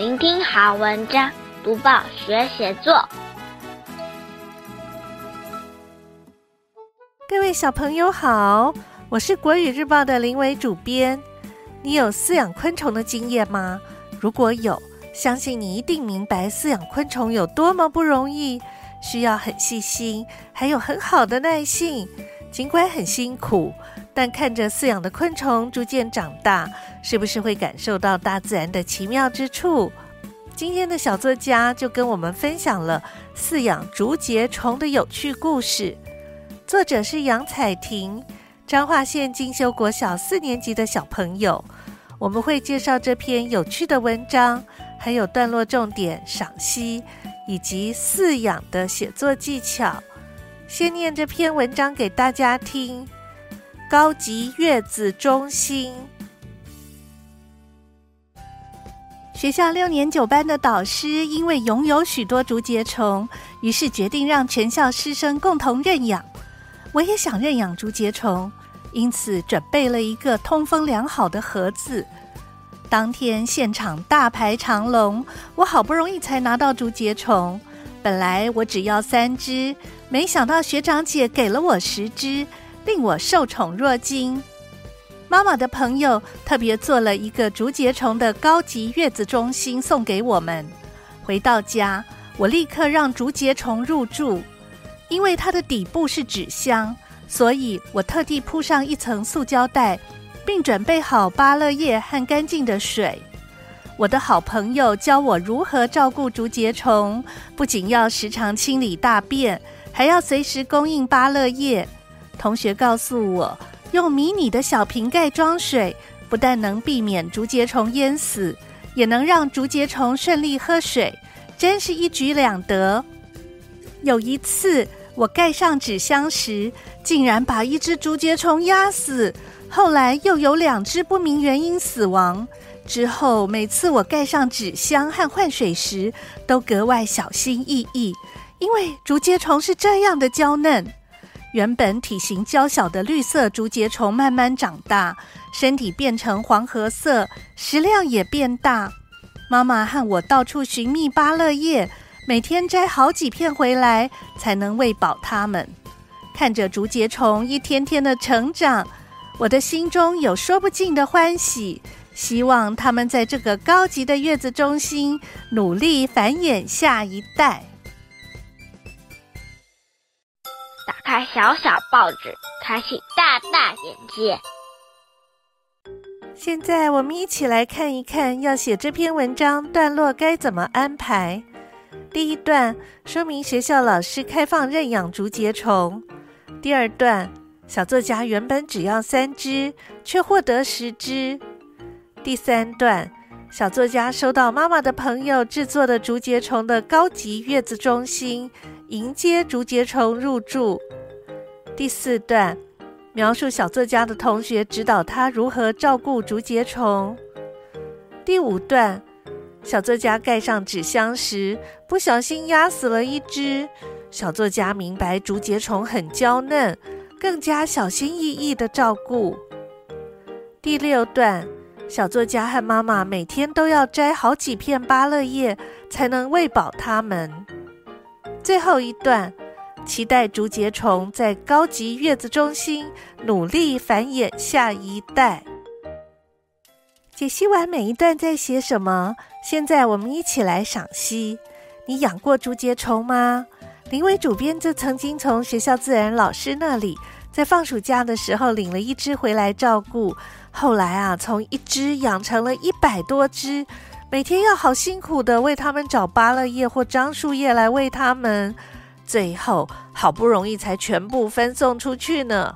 聆听好文章，读报学写作。各位小朋友好，我是国语日报的林伟主编。你有饲养昆虫的经验吗？如果有，相信你一定明白饲养昆虫有多么不容易，需要很细心，还有很好的耐性。尽管很辛苦，但看着饲养的昆虫逐渐长大，是不是会感受到大自然的奇妙之处？今天的小作家就跟我们分享了饲养竹节虫的有趣故事。作者是杨彩婷，彰化县进修国小四年级的小朋友。我们会介绍这篇有趣的文章，还有段落重点赏析，以及饲养的写作技巧。先念这篇文章给大家听。高级月子中心。学校六年九班的导师因为拥有许多竹节虫，于是决定让全校师生共同认养。我也想认养竹节虫，因此准备了一个通风良好的盒子。当天现场大排长龙，我好不容易才拿到竹节虫。本来我只要三只，没想到学长姐给了我十只，令我受宠若惊。妈妈的朋友特别做了一个竹节虫的高级月子中心送给我们。回到家，我立刻让竹节虫入住。因为它的底部是纸箱，所以我特地铺上一层塑胶袋，并准备好芭乐叶和干净的水。我的好朋友教我如何照顾竹节虫，不仅要时常清理大便，还要随时供应芭乐叶。同学告诉我，用迷你的小瓶盖装水，不但能避免竹节虫淹死，也能让竹节虫顺利喝水，真是一举两得。有一次，我盖上纸箱时，竟然把一只竹节虫压死，后来又有两只不明原因死亡。之后，每次我盖上纸箱和换水时，都格外小心翼翼，因为竹节虫是这样的娇嫩。原本体型娇小的绿色竹节虫慢慢长大，身体变成黄褐色，食量也变大。妈妈和我到处寻觅芭乐叶，每天摘好几片回来，才能喂饱它们。看着竹节虫一天天的成长，我的心中有说不尽的欢喜。希望他们在这个高级的月子中心努力繁衍下一代。开小小报纸，开启大大眼界。现在我们一起来看一看，要写这篇文章段落该怎么安排。第一段说明学校老师开放认养竹节虫。第二段，小作家原本只要三只，却获得十只。第三段，小作家收到妈妈的朋友制作的竹节虫的高级月子中心，迎接竹节虫入住。第四段，描述小作家的同学指导他如何照顾竹节虫。第五段，小作家盖上纸箱时不小心压死了一只，小作家明白竹节虫很娇嫩，更加小心翼翼的照顾。第六段。小作家和妈妈每天都要摘好几片芭乐叶，才能喂饱它们。最后一段，期待竹节虫在高级月子中心努力繁衍下一代。解析完每一段在写什么，现在我们一起来赏析。你养过竹节虫吗？林伟主编就曾经从学校自然老师那里，在放暑假的时候领了一只回来照顾。后来啊，从一只养成了一百多只，每天要好辛苦的为它们找芭乐叶或樟树叶来喂它们，最后好不容易才全部分送出去呢。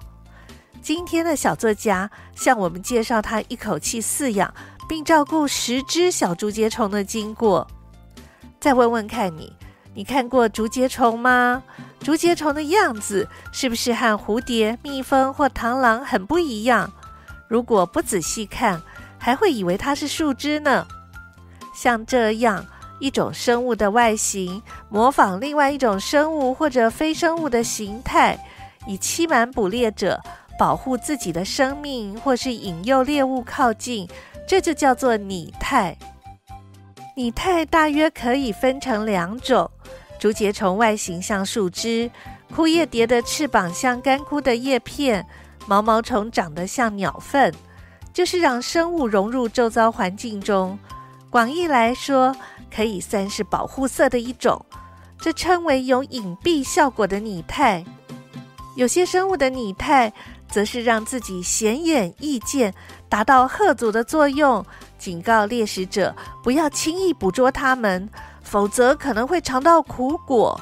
今天的小作家向我们介绍他一口气饲养并照顾十只小竹节虫的经过。再问问看你，你看过竹节虫吗？竹节虫的样子是不是和蝴蝶、蜜蜂或螳螂很不一样？如果不仔细看，还会以为它是树枝呢。像这样一种生物的外形，模仿另外一种生物或者非生物的形态，以欺瞒捕猎者，保护自己的生命，或是引诱猎物靠近，这就叫做拟态。拟态大约可以分成两种：竹节虫外形像树枝，枯叶蝶的翅膀像干枯的叶片，毛毛虫长得像鸟粪，就是让生物融入周遭环境中。广义来说，可以算是保护色的一种，这称为有隐蔽效果的拟态。有些生物的拟态，则是让自己显眼易见，达到吓阻的作用。警告猎食者不要轻易捕捉它们，否则可能会尝到苦果。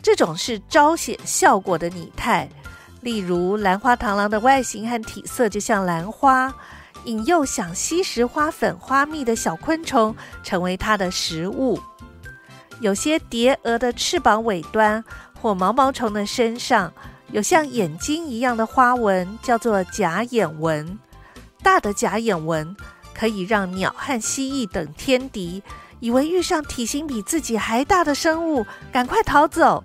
这种是彰显效果的拟态，例如兰花螳螂的外形和体色就像兰花，引诱想吸食花粉、花蜜的小昆虫成为它的食物。有些蝶蛾的翅膀尾端或毛毛虫的身上有像眼睛一样的花纹，叫做假眼纹。大的假眼纹。可以让鸟和蜥蜴等天敌以为遇上体型比自己还大的生物，赶快逃走。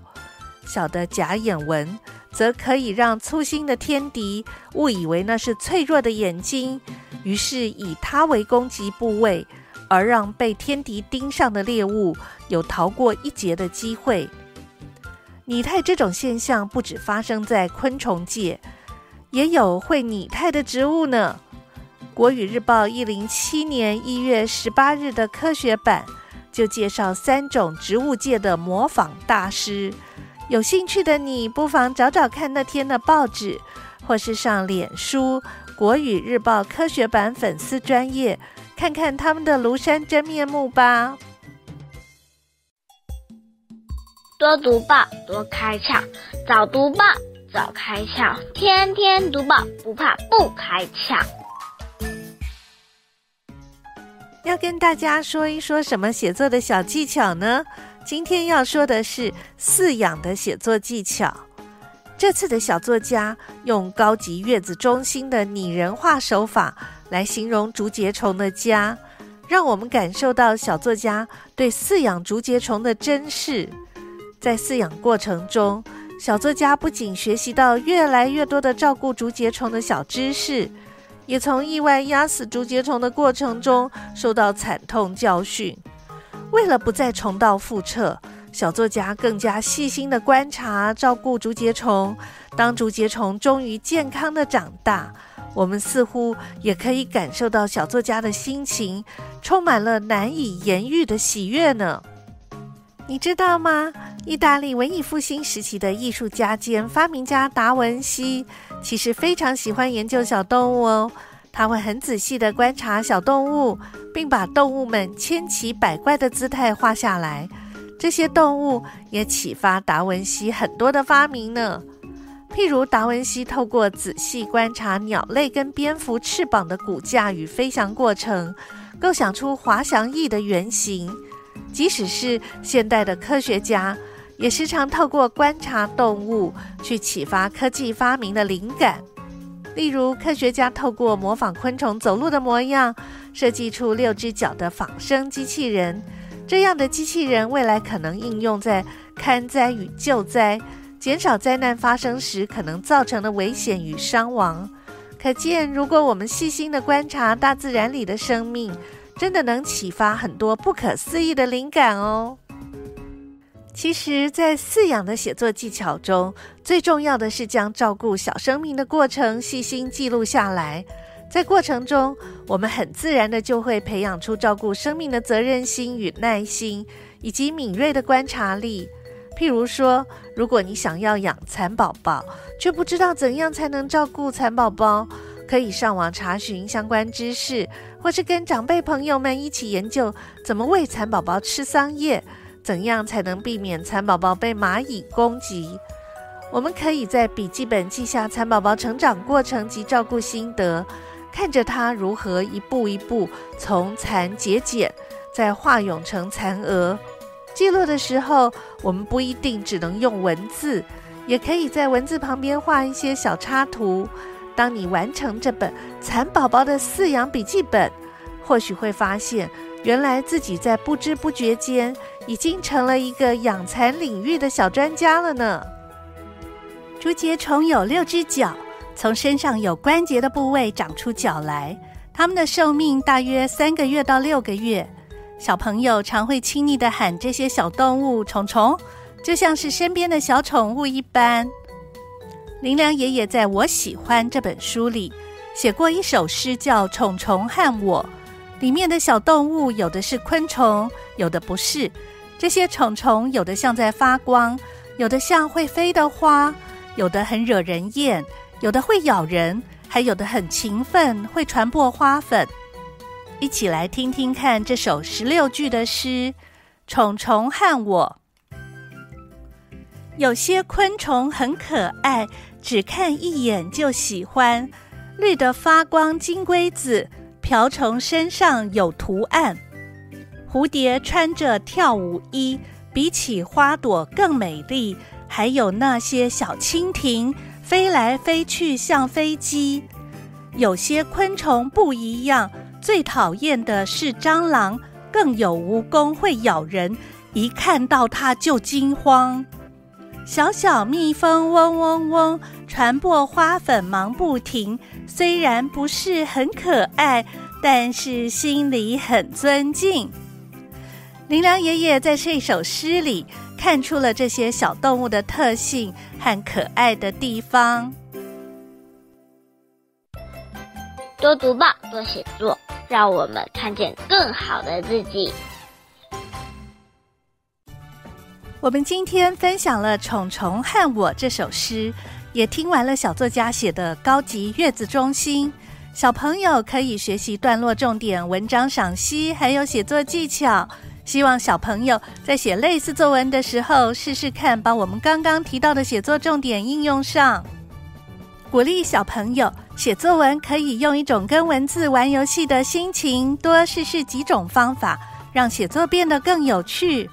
小的假眼纹则可以让粗心的天敌误以为那是脆弱的眼睛，于是以它为攻击部位，而让被天敌盯上的猎物有逃过一劫的机会。拟态这种现象不只发生在昆虫界，也有会拟态的植物呢。国语日报一零七年一月十八日的科学版就介绍三种植物界的模仿大师，有兴趣的你不妨找找看那天的报纸，或是上脸书国语日报科学版粉丝专业，看看他们的庐山真面目吧。多读报，多开窍；早读报，早开窍；天天读报，不怕不开窍。要跟大家说一说什么写作的小技巧呢？今天要说的是饲养的写作技巧。这次的小作家用高级月子中心的拟人化手法来形容竹节虫的家，让我们感受到小作家对饲养竹节虫的珍视。在饲养过程中，小作家不仅学习到越来越多的照顾竹节虫的小知识。也从意外压死竹节虫的过程中受到惨痛教训。为了不再重蹈覆辙，小作家更加细心地观察、照顾竹节虫。当竹节虫终于健康地长大，我们似乎也可以感受到小作家的心情，充满了难以言喻的喜悦呢。你知道吗？意大利文艺复兴时期的艺术家兼发明家达文西。其实非常喜欢研究小动物哦，他会很仔细地观察小动物，并把动物们千奇百怪的姿态画下来。这些动物也启发达文西很多的发明呢。譬如达文西透过仔细观察鸟类跟蝙蝠翅膀的骨架与飞翔过程，构想出滑翔翼的原型。即使是现代的科学家，也时常透过观察动物去启发科技发明的灵感。例如，科学家透过模仿昆虫走路的模样，设计出六只脚的仿生机器人。这样的机器人未来可能应用在勘灾与救灾，减少灾难发生时可能造成的危险与伤亡。可见，如果我们细心地观察大自然里的生命，真的能启发很多不可思议的灵感哦。其实，在饲养的写作技巧中，最重要的是将照顾小生命的过程细心记录下来。在过程中，我们很自然的就会培养出照顾生命的责任心与耐心，以及敏锐的观察力。譬如说，如果你想要养蚕宝宝，却不知道怎样才能照顾蚕宝宝，可以上网查询相关知识，或是跟长辈朋友们一起研究怎么喂蚕宝宝吃桑叶。怎样才能避免蚕宝宝被蚂蚁攻击？我们可以在笔记本记下蚕宝宝成长过程及照顾心得，看着它如何一步一步从蚕结茧，再化蛹成蚕蛾。记录的时候，我们不一定只能用文字，也可以在文字旁边画一些小插图。当你完成这本蚕宝宝的饲养笔记本，或许会发现，原来自己在不知不觉间，已经成了一个养蚕领域的小专家了呢。竹节虫有六只脚，从身上有关节的部位长出脚来。它们的寿命大约三个月到六个月。小朋友常会亲昵地喊这些小动物“虫虫”，就像是身边的小宠物一般。林良爷爷在我喜欢这本书里写过一首诗，叫《虫虫和我》。里面的小动物有的是昆虫，有的不是。这些虫虫有的像在发光，有的像会飞的花，有的很惹人厌，有的会咬人，还有的很勤奋，会传播花粉。一起来听听看这首十六句的诗《虫虫和我》。有些昆虫很可爱，只看一眼就喜欢。绿的发光金龟子，瓢虫身上有图案。蝴蝶穿着跳舞衣，比起花朵更美丽。还有那些小蜻蜓，飞来飞去像飞机。有些昆虫不一样。最讨厌的是蟑螂，更有蜈蚣会咬人，一看到它就惊慌。小小蜜蜂嗡嗡嗡，传播花粉忙不停。虽然不是很可爱，但是心里很尊敬。林良爷爷在这首诗里看出了这些小动物的特性和可爱的地方。多读报，多写作。让我们看见更好的自己。我们今天分享了《虫虫和我》这首诗，也听完了小作家写的高级月子中心。小朋友可以学习段落重点、文章赏析，还有写作技巧。希望小朋友在写类似作文的时候，试试看把我们刚刚提到的写作重点应用上。鼓励小朋友写作文，可以用一种跟文字玩游戏的心情，多试试几种方法，让写作变得更有趣。